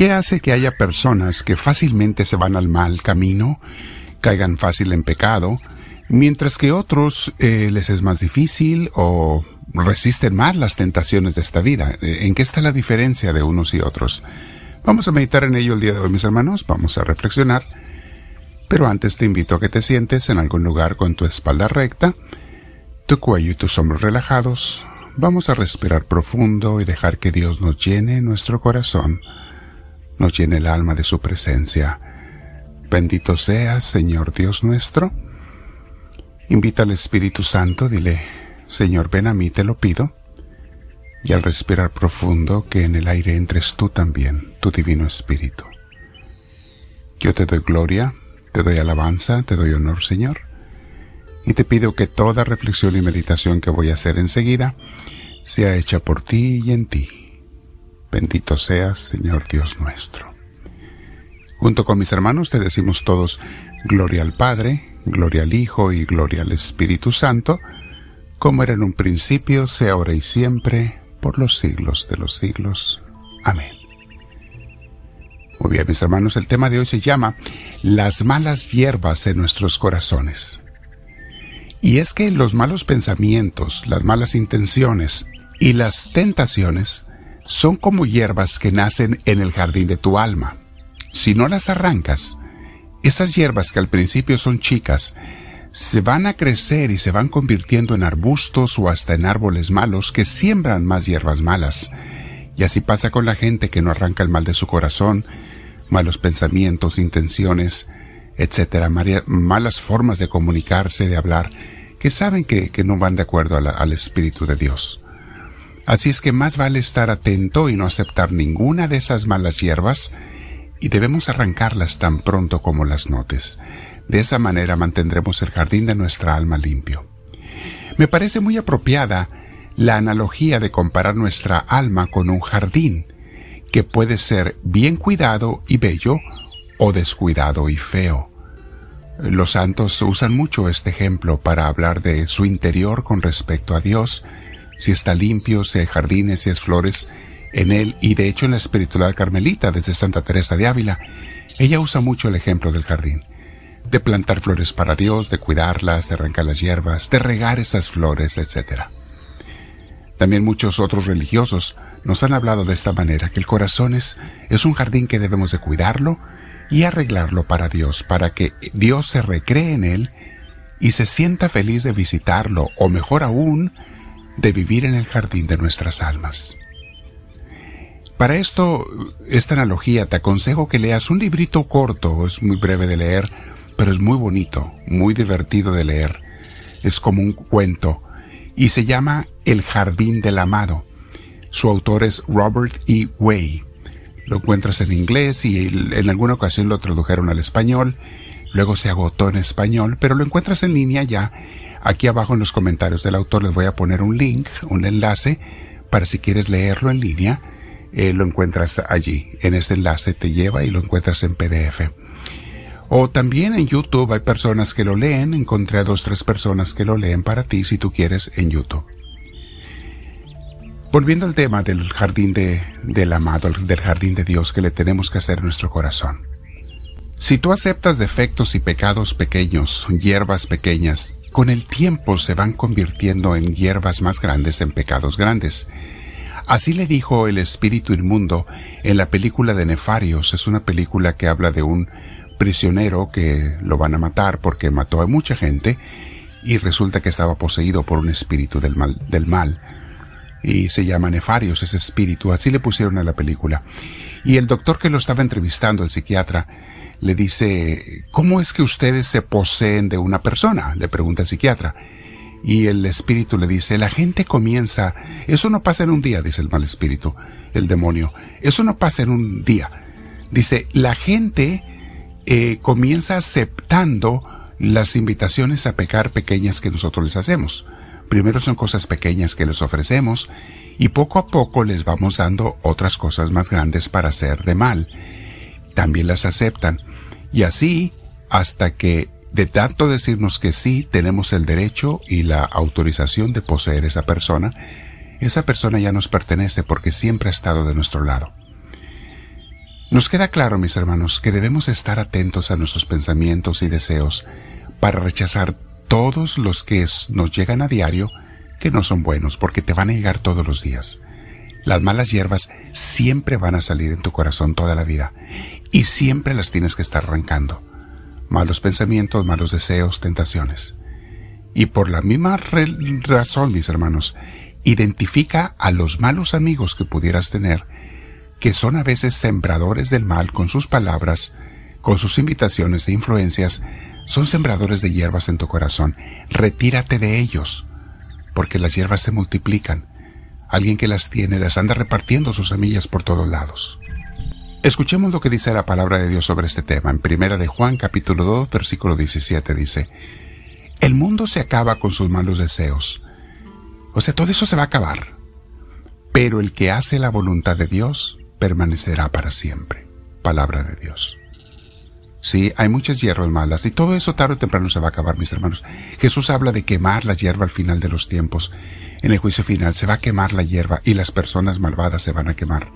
¿Qué hace que haya personas que fácilmente se van al mal camino, caigan fácil en pecado, mientras que otros eh, les es más difícil o resisten más las tentaciones de esta vida? Eh, ¿En qué está la diferencia de unos y otros? Vamos a meditar en ello el día de hoy, mis hermanos, vamos a reflexionar. Pero antes te invito a que te sientes en algún lugar con tu espalda recta, tu cuello y tus hombros relajados. Vamos a respirar profundo y dejar que Dios nos llene nuestro corazón, nos llene el alma de su presencia. Bendito seas, Señor Dios nuestro. Invita al Espíritu Santo, dile, Señor, ven a mí, te lo pido y al respirar profundo que en el aire entres tú también, tu Divino Espíritu. Yo te doy gloria, te doy alabanza, te doy honor, Señor, y te pido que toda reflexión y meditación que voy a hacer enseguida sea hecha por ti y en ti. Bendito seas, Señor Dios nuestro. Junto con mis hermanos te decimos todos, Gloria al Padre, Gloria al Hijo y Gloria al Espíritu Santo, como era en un principio, sea ahora y siempre, por los siglos de los siglos. Amén. Muy bien, mis hermanos, el tema de hoy se llama Las malas hierbas en nuestros corazones. Y es que los malos pensamientos, las malas intenciones y las tentaciones son como hierbas que nacen en el jardín de tu alma. Si no las arrancas, esas hierbas que al principio son chicas se van a crecer y se van convirtiendo en arbustos o hasta en árboles malos que siembran más hierbas malas. Y así pasa con la gente que no arranca el mal de su corazón, malos pensamientos, intenciones, etcétera, malas formas de comunicarse, de hablar, que saben que, no van de acuerdo al Espíritu de Dios. Así es que más vale estar atento y no aceptar ninguna de esas malas hierbas, y debemos arrancarlas tan pronto como las notes. De esa manera mantendremos el jardín de nuestra alma limpio. Me parece muy apropiada la analogía de comparar nuestra alma con un jardín, que puede ser bien cuidado y bello o descuidado y feo. Los santos usan mucho este ejemplo para hablar de su interior con respecto a Dios, si está limpio, si hay jardines, si hay flores en él, y de hecho en la espiritualidad carmelita desde Santa Teresa de Ávila, ella usa mucho el ejemplo del jardín de plantar flores para Dios, de cuidarlas, de arrancar las hierbas, de regar esas flores, etc. También muchos otros religiosos nos han hablado de esta manera, que el corazón es, es un jardín que debemos de cuidarlo y arreglarlo para Dios, para que Dios se recree en él y se sienta feliz de visitarlo, o mejor aún, de vivir en el jardín de nuestras almas. Para esto, esta analogía, te aconsejo que leas un librito corto, es muy breve de leer, pero es muy bonito, muy divertido de leer. Es como un cuento y se llama El Jardín del Amado. Su autor es Robert E. Way. Lo encuentras en inglés y en alguna ocasión lo tradujeron al español. Luego se agotó en español, pero lo encuentras en línea ya. Aquí abajo en los comentarios del autor les voy a poner un link, un enlace, para si quieres leerlo en línea, eh, lo encuentras allí. En este enlace te lleva y lo encuentras en PDF. O también en YouTube hay personas que lo leen, encontré a dos, tres personas que lo leen para ti si tú quieres en YouTube. Volviendo al tema del jardín de, del amado, del jardín de Dios que le tenemos que hacer en nuestro corazón. Si tú aceptas defectos y pecados pequeños, hierbas pequeñas, con el tiempo se van convirtiendo en hierbas más grandes, en pecados grandes. Así le dijo el espíritu inmundo en la película de Nefarios. Es una película que habla de un prisionero que lo van a matar porque mató a mucha gente y resulta que estaba poseído por un espíritu del mal, del mal. Y se llama Nefarios ese espíritu, así le pusieron a la película. Y el doctor que lo estaba entrevistando, el psiquiatra, le dice, ¿cómo es que ustedes se poseen de una persona? Le pregunta el psiquiatra. Y el espíritu le dice, la gente comienza, eso no pasa en un día, dice el mal espíritu, el demonio, eso no pasa en un día. Dice, la gente eh, comienza aceptando las invitaciones a pecar pequeñas que nosotros les hacemos. Primero son cosas pequeñas que les ofrecemos y poco a poco les vamos dando otras cosas más grandes para hacer de mal. También las aceptan. Y así hasta que de tanto decirnos que sí tenemos el derecho y la autorización de poseer esa persona, esa persona ya nos pertenece porque siempre ha estado de nuestro lado. Nos queda claro, mis hermanos, que debemos estar atentos a nuestros pensamientos y deseos para rechazar todos los que nos llegan a diario que no son buenos, porque te van a llegar todos los días. Las malas hierbas siempre van a salir en tu corazón toda la vida y siempre las tienes que estar arrancando. Malos pensamientos, malos deseos, tentaciones. Y por la misma razón, mis hermanos, identifica a los malos amigos que pudieras tener que son a veces sembradores del mal con sus palabras, con sus invitaciones e influencias, son sembradores de hierbas en tu corazón. Retírate de ellos, porque las hierbas se multiplican. Alguien que las tiene las anda repartiendo sus semillas por todos lados. Escuchemos lo que dice la palabra de Dios sobre este tema. En Primera de Juan capítulo 2 versículo 17 dice, El mundo se acaba con sus malos deseos. O sea, todo eso se va a acabar. Pero el que hace la voluntad de Dios permanecerá para siempre. Palabra de Dios. Sí, hay muchas hierbas malas y todo eso tarde o temprano se va a acabar, mis hermanos. Jesús habla de quemar la hierba al final de los tiempos. En el juicio final se va a quemar la hierba y las personas malvadas se van a quemar.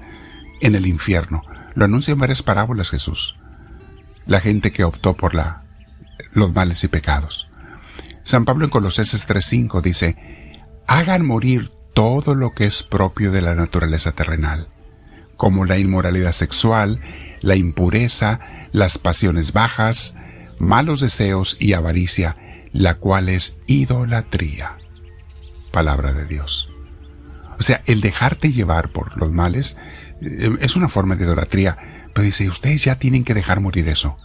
En el infierno. Lo anuncia en varias parábolas Jesús. La gente que optó por la, los males y pecados. San Pablo en Colosenses 3.5 dice, hagan morir todo lo que es propio de la naturaleza terrenal como la inmoralidad sexual, la impureza, las pasiones bajas, malos deseos y avaricia, la cual es idolatría. Palabra de Dios. O sea, el dejarte llevar por los males eh, es una forma de idolatría, pero dice, ustedes ya tienen que dejar morir eso.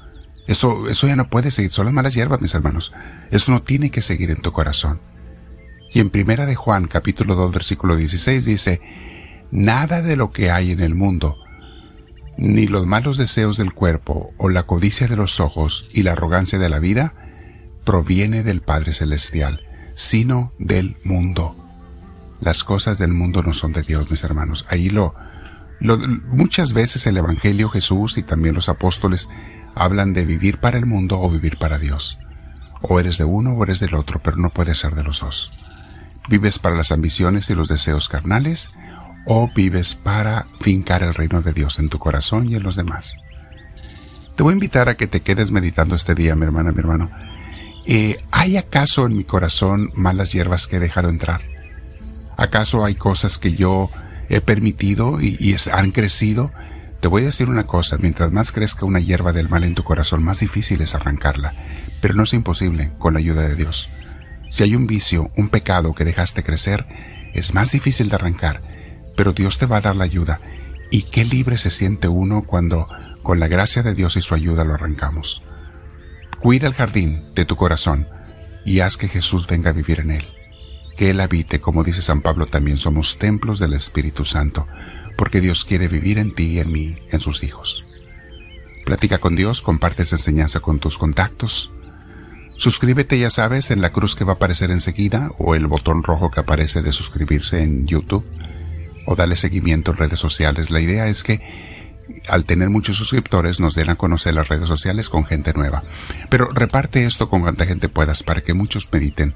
Eso, eso ya no puede seguir, son las malas hierbas, mis hermanos. Eso no tiene que seguir en tu corazón. Y en primera de Juan, capítulo 2, versículo 16 dice, Nada de lo que hay en el mundo, ni los malos deseos del cuerpo o la codicia de los ojos y la arrogancia de la vida, proviene del Padre Celestial, sino del mundo. Las cosas del mundo no son de Dios, mis hermanos. Ahí lo, muchas veces el Evangelio Jesús y también los apóstoles hablan de vivir para el mundo o vivir para Dios. O eres de uno o eres del otro, pero no puedes ser de los dos. Vives para las ambiciones y los deseos carnales, o vives para fincar el reino de Dios en tu corazón y en los demás. Te voy a invitar a que te quedes meditando este día, mi hermana, mi hermano. Eh, ¿Hay acaso en mi corazón malas hierbas que he dejado entrar? ¿Acaso hay cosas que yo he permitido y, han crecido? Te voy a decir una cosa, mientras más crezca una hierba del mal en tu corazón, más difícil es arrancarla, pero no es imposible con la ayuda de Dios. Si hay un vicio, un pecado que dejaste crecer, es más difícil de arrancar, pero Dios te va a dar la ayuda. Y qué libre se siente uno cuando, con la gracia de Dios y su ayuda, lo arrancamos. Cuida el jardín de tu corazón y haz que Jesús venga a vivir en él. Que Él habite, como dice San Pablo, también somos templos del Espíritu Santo, porque Dios quiere vivir en ti y en mí, en sus hijos. Platica con Dios, comparte esa enseñanza con tus contactos. Suscríbete, ya sabes, en la cruz que va a aparecer enseguida o el botón rojo que aparece de suscribirse en YouTube o dale seguimiento en redes sociales. La idea es que al tener muchos suscriptores nos den a conocer las redes sociales con gente nueva. Pero reparte esto con cuanta gente puedas para que muchos mediten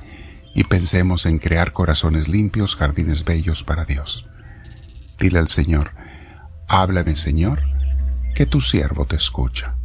y pensemos en crear corazones limpios, jardines bellos para Dios. Dile al Señor, háblame Señor, que tu siervo te escucha.